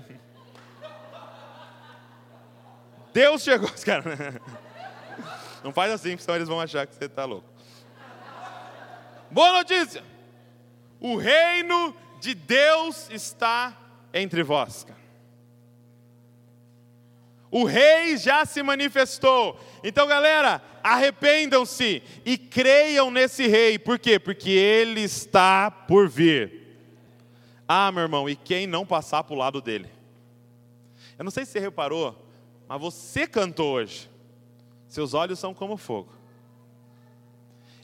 Deus chegou. Cara, não faz assim, senão eles vão achar que você está louco. Boa notícia! O reino de Deus está entre vós. O rei já se manifestou. Então, galera, arrependam-se e creiam nesse rei. Por quê? Porque ele está por vir. Ah, meu irmão, e quem não passar para o lado dele? Eu não sei se você reparou, mas você cantou hoje. Seus olhos são como fogo.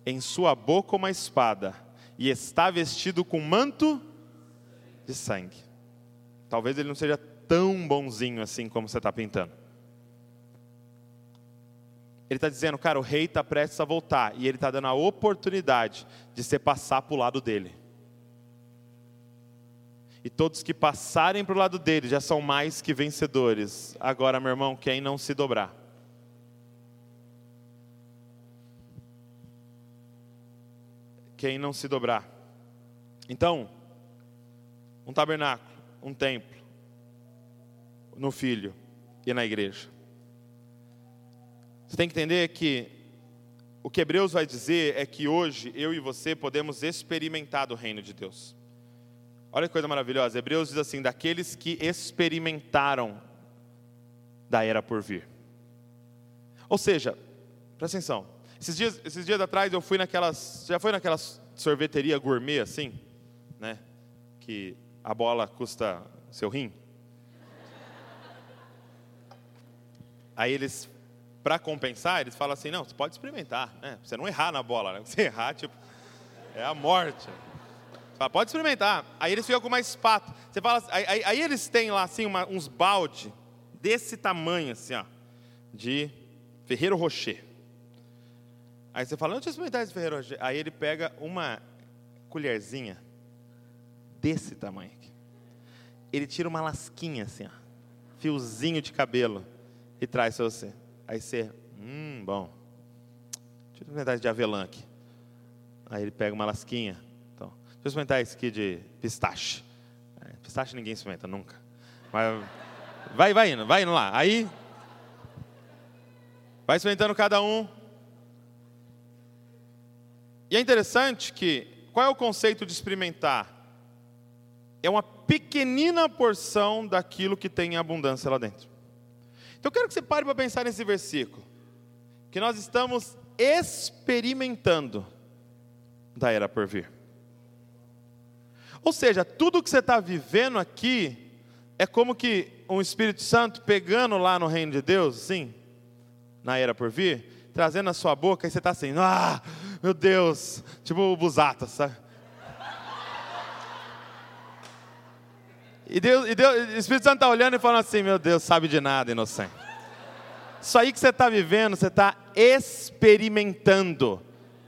Em sua boca uma espada, e está vestido com manto de sangue. Talvez ele não seja tão bonzinho assim como você está pintando. Ele está dizendo, cara, o rei está prestes a voltar, e ele está dando a oportunidade de você passar para o lado dele. E todos que passarem para o lado dele já são mais que vencedores. Agora, meu irmão, quem não se dobrar? Quem não se dobrar? Então, um tabernáculo, um templo, no filho e na igreja. Você tem que entender que o que Hebreus vai dizer é que hoje eu e você podemos experimentar do reino de Deus. Olha que coisa maravilhosa. Hebreus diz assim: daqueles que experimentaram da era por vir. Ou seja, presta atenção. Esses dias, esses dias atrás eu fui naquelas. Já foi naquelas sorveteria gourmet assim? Né? Que a bola custa seu rim? Aí eles, para compensar, eles falam assim: não, você pode experimentar, né? Você não errar na bola, né? Você errar, tipo, é a morte. Fala, pode experimentar. Aí eles ficam com uma espátula. Você fala, aí, aí, eles têm lá assim uma, uns balde desse tamanho assim, ó, de Ferreiro Rocher. Aí você fala, não, deixa eu experimentar esse Ferreiro Rocher. Aí ele pega uma colherzinha desse tamanho aqui. Ele tira uma lasquinha assim, ó, fiozinho de cabelo e traz para você. Aí você, hum, bom. Deixa eu experimentar esse de avelã aqui. Aí ele pega uma lasquinha, eu experimentar esse aqui de pistache. É, pistache ninguém experimenta nunca. Mas vai, vai indo, vai indo lá. Aí, vai experimentando cada um. E é interessante que, qual é o conceito de experimentar? É uma pequenina porção daquilo que tem em abundância lá dentro. Eu quero que você pare para pensar nesse versículo. Que nós estamos experimentando da era por vir. Ou seja, tudo que você está vivendo aqui é como que um Espírito Santo pegando lá no reino de Deus, sim, na era por vir, trazendo na sua boca e você está assim, ah, meu Deus, tipo o Busata, sabe? E, Deus, e Deus, o Espírito Santo está olhando e falando assim, meu Deus, sabe de nada, inocente. Isso aí que você está vivendo, você está experimentando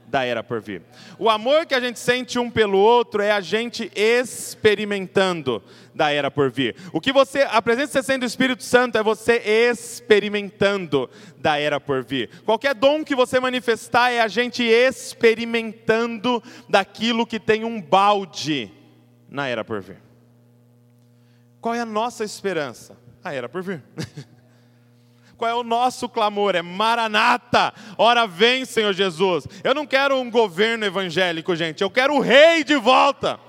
da era por vir. O amor que a gente sente um pelo outro é a gente experimentando da era por vir. O que você, a presença você do Espírito Santo é você experimentando da era por vir. Qualquer dom que você manifestar é a gente experimentando daquilo que tem um balde na era por vir. Qual é a nossa esperança? A era por vir. Qual é o nosso clamor? É Maranata, ora vem, Senhor Jesus. Eu não quero um governo evangélico, gente, eu quero o rei de volta.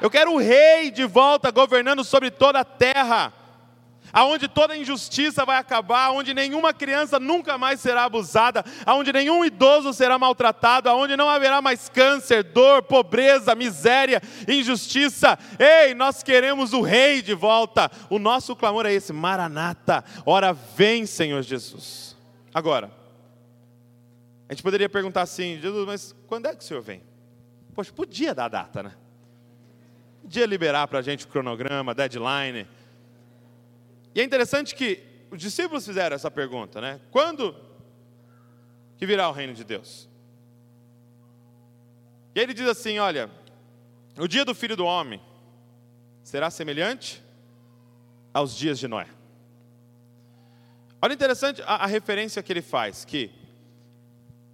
Eu quero o rei de volta governando sobre toda a terra aonde toda injustiça vai acabar, aonde nenhuma criança nunca mais será abusada, aonde nenhum idoso será maltratado, aonde não haverá mais câncer, dor, pobreza, miséria, injustiça. Ei, nós queremos o rei de volta. O nosso clamor é esse: Maranata, ora vem, Senhor Jesus. Agora, a gente poderia perguntar assim, Jesus, mas quando é que o Senhor vem? Poxa, podia dar data, né? Podia liberar para a gente o cronograma, deadline. E é interessante que os discípulos fizeram essa pergunta, né? Quando que virá o reino de Deus? E ele diz assim: olha, o dia do filho do homem será semelhante aos dias de Noé. Olha interessante a, a, referência que ele faz, que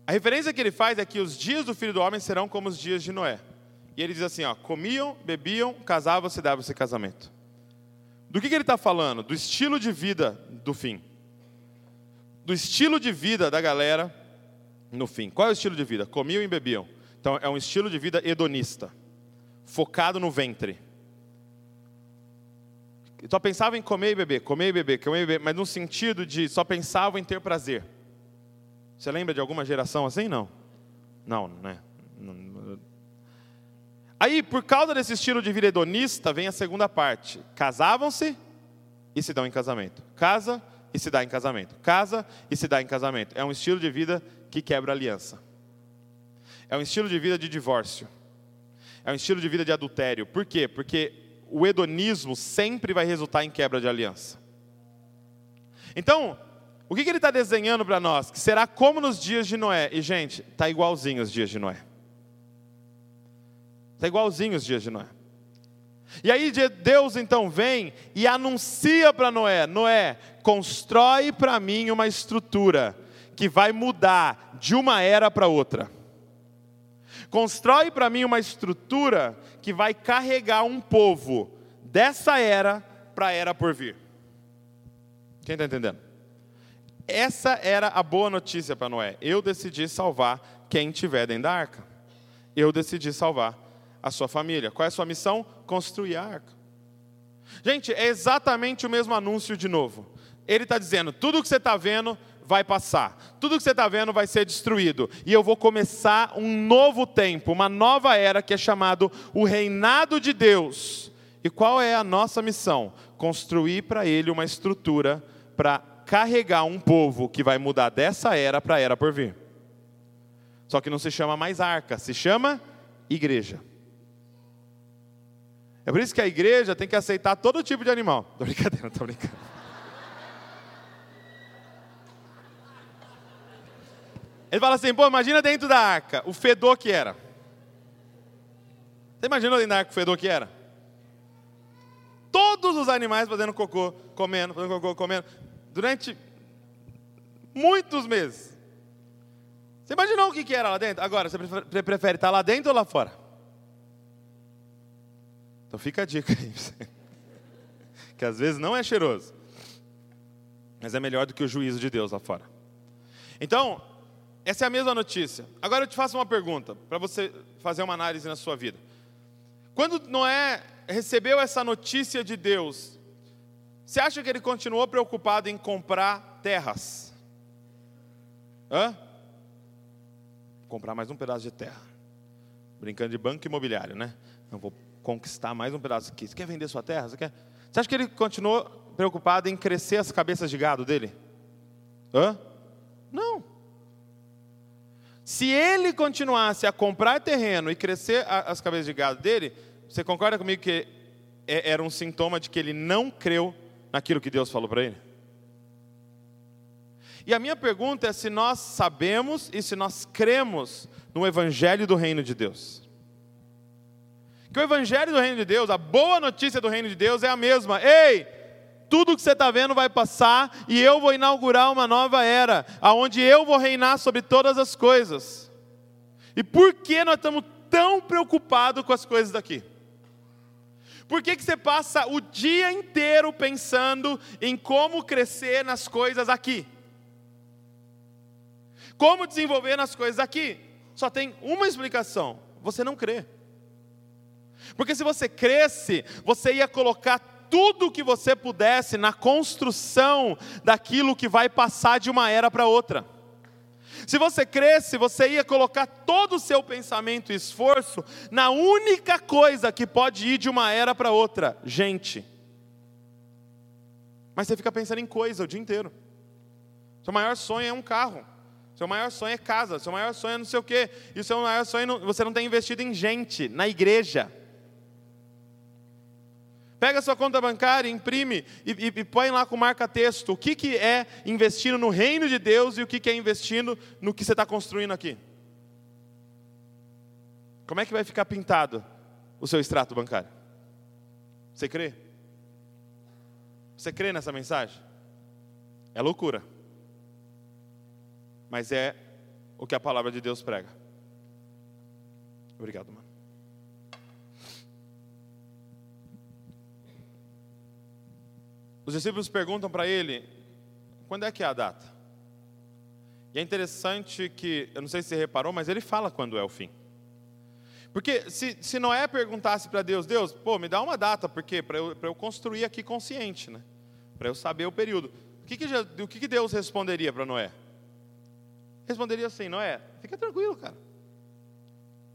a referência que ele faz é que os dias do filho do homem serão como os dias de Noé. E ele diz assim: ó, comiam, bebiam, casavam-se, davam-se casamento. Do que, que ele está falando? Do estilo de vida do fim. Do estilo de vida da galera no fim. Qual é o estilo de vida? Comiam e bebiam. Então é um estilo de vida hedonista. focado no ventre. Só pensava em comer e beber, comer e beber, comer e beber, mas no sentido de só pensava em ter prazer. Você lembra de alguma geração assim? Não. Não, né? Aí, por causa desse estilo de vida hedonista, vem a segunda parte. Casavam-se e se dão em casamento. Casa e se dá em casamento. Casa e se dá em casamento. É um estilo de vida que quebra aliança. É um estilo de vida de divórcio. É um estilo de vida de adultério. Por quê? Porque o hedonismo sempre vai resultar em quebra de aliança. Então, o que, que ele está desenhando para nós? Que será como nos dias de Noé. E, gente, está igualzinho os dias de Noé. Está igualzinho os dias de Noé. E aí Deus então vem e anuncia para Noé: Noé, constrói para mim uma estrutura que vai mudar de uma era para outra. Constrói para mim uma estrutura que vai carregar um povo dessa era para a era por vir. Quem está entendendo? Essa era a boa notícia para Noé. Eu decidi salvar quem tiver dentro da arca. Eu decidi salvar a sua família. Qual é a sua missão? Construir a arca. Gente, é exatamente o mesmo anúncio de novo. Ele está dizendo: tudo que você está vendo vai passar, tudo que você está vendo vai ser destruído, e eu vou começar um novo tempo, uma nova era que é chamado o reinado de Deus. E qual é a nossa missão? Construir para ele uma estrutura para carregar um povo que vai mudar dessa era para a era por vir. Só que não se chama mais arca, se chama igreja. É por isso que a igreja tem que aceitar todo tipo de animal. Tô brincadeira, tô brincando. Ele fala assim, pô, imagina dentro da arca, o fedor que era. Você imaginou dentro da arca o fedor que era? Todos os animais fazendo cocô, comendo, fazendo cocô, comendo, durante muitos meses. Você imaginou o que era lá dentro? Agora, você prefere estar lá dentro ou lá fora? Então fica a dica aí. que às vezes não é cheiroso. Mas é melhor do que o juízo de Deus lá fora. Então, essa é a mesma notícia. Agora eu te faço uma pergunta, para você fazer uma análise na sua vida. Quando Noé recebeu essa notícia de Deus, você acha que ele continuou preocupado em comprar terras? Hã? Comprar mais um pedaço de terra. Brincando de banco imobiliário, né? Não vou conquistar mais um pedaço aqui. Você quer vender sua terra? Você, quer? Você acha que ele continuou preocupado em crescer as cabeças de gado dele? Hã? Não. Se ele continuasse a comprar terreno e crescer as cabeças de gado dele, você concorda comigo que é, era um sintoma de que ele não creu naquilo que Deus falou para ele? E a minha pergunta é se nós sabemos e se nós cremos no Evangelho do Reino de Deus. Que o evangelho do reino de Deus, a boa notícia do reino de Deus é a mesma. Ei, tudo que você está vendo vai passar e eu vou inaugurar uma nova era, aonde eu vou reinar sobre todas as coisas. E por que nós estamos tão preocupados com as coisas daqui? Por que, que você passa o dia inteiro pensando em como crescer nas coisas aqui? Como desenvolver nas coisas aqui? Só tem uma explicação: você não crê. Porque se você cresce, você ia colocar tudo o que você pudesse na construção daquilo que vai passar de uma era para outra. Se você cresce, você ia colocar todo o seu pensamento e esforço na única coisa que pode ir de uma era para outra: gente. Mas você fica pensando em coisa o dia inteiro. Seu maior sonho é um carro. Seu maior sonho é casa. Seu maior sonho é não sei o quê. E seu maior sonho, você não tem investido em gente, na igreja. Pega sua conta bancária, imprime e, e, e põe lá com marca-texto o que, que é investindo no reino de Deus e o que, que é investindo no que você está construindo aqui. Como é que vai ficar pintado o seu extrato bancário? Você crê? Você crê nessa mensagem? É loucura. Mas é o que a palavra de Deus prega. Obrigado, mano. Os discípulos perguntam para ele: quando é que é a data? E é interessante que, eu não sei se você reparou, mas ele fala quando é o fim. Porque se, se Noé perguntasse para Deus, Deus, pô, me dá uma data, porque para eu, eu construir aqui consciente, né? Para eu saber o período. O que, que, o que, que Deus responderia para Noé? Responderia assim, Noé, fica tranquilo, cara.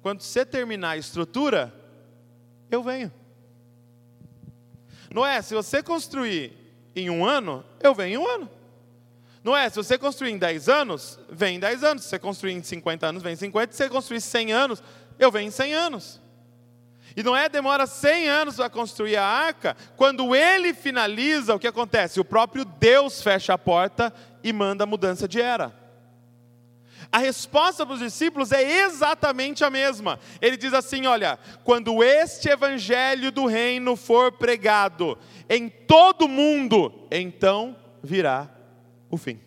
Quando você terminar a estrutura, eu venho. Noé, se você construir em um ano, eu venho em um ano. Não é, se você construir em 10 anos, vem em 10 anos. Se você construir em 50 anos, vem em 50. Se você construir 100 anos, eu venho em 100 anos. E Noé demora 100 anos para construir a arca. Quando ele finaliza, o que acontece? O próprio Deus fecha a porta e manda a mudança de era. A resposta para os discípulos é exatamente a mesma. Ele diz assim: Olha, quando este evangelho do reino for pregado em todo o mundo, então virá o fim.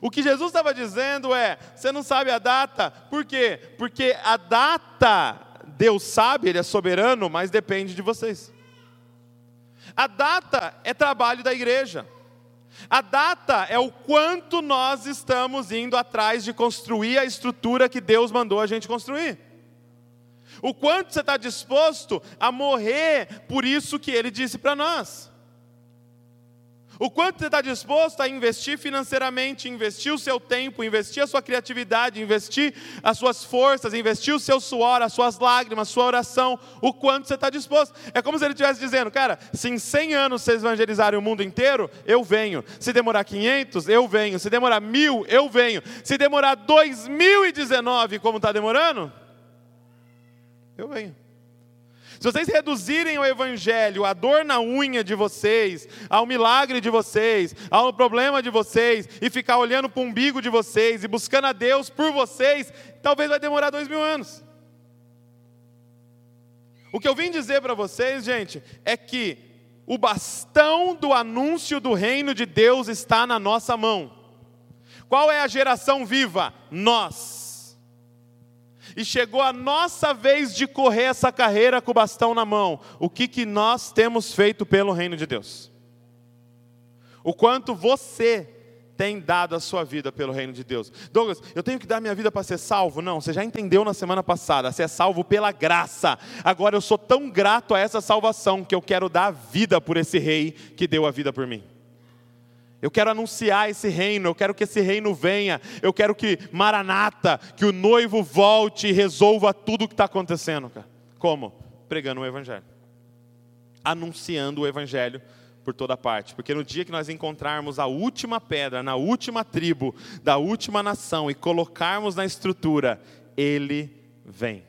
O que Jesus estava dizendo é: você não sabe a data, por quê? Porque a data, Deus sabe, Ele é soberano, mas depende de vocês. A data é trabalho da igreja. A data é o quanto nós estamos indo atrás de construir a estrutura que Deus mandou a gente construir. O quanto você está disposto a morrer por isso que Ele disse para nós. O quanto você está disposto a investir financeiramente, investir o seu tempo, investir a sua criatividade, investir as suas forças, investir o seu suor, as suas lágrimas, sua oração, o quanto você está disposto. É como se ele estivesse dizendo, cara, se em 100 anos vocês evangelizarem o mundo inteiro, eu venho. Se demorar 500, eu venho. Se demorar mil, eu venho. Se demorar 2019, como está demorando, eu venho. Se vocês reduzirem o evangelho à dor na unha de vocês, ao milagre de vocês, ao problema de vocês, e ficar olhando para o umbigo de vocês e buscando a Deus por vocês, talvez vai demorar dois mil anos. O que eu vim dizer para vocês, gente, é que o bastão do anúncio do reino de Deus está na nossa mão. Qual é a geração viva? Nós e chegou a nossa vez de correr essa carreira com o bastão na mão, o que, que nós temos feito pelo reino de Deus? O quanto você tem dado a sua vida pelo reino de Deus. Douglas, eu tenho que dar minha vida para ser salvo? Não, você já entendeu na semana passada, você é salvo pela graça. Agora eu sou tão grato a essa salvação que eu quero dar a vida por esse rei que deu a vida por mim. Eu quero anunciar esse reino, eu quero que esse reino venha, eu quero que Maranata, que o noivo volte e resolva tudo o que está acontecendo. Cara. Como? Pregando o Evangelho, anunciando o Evangelho por toda parte, porque no dia que nós encontrarmos a última pedra, na última tribo, da última nação e colocarmos na estrutura, Ele vem.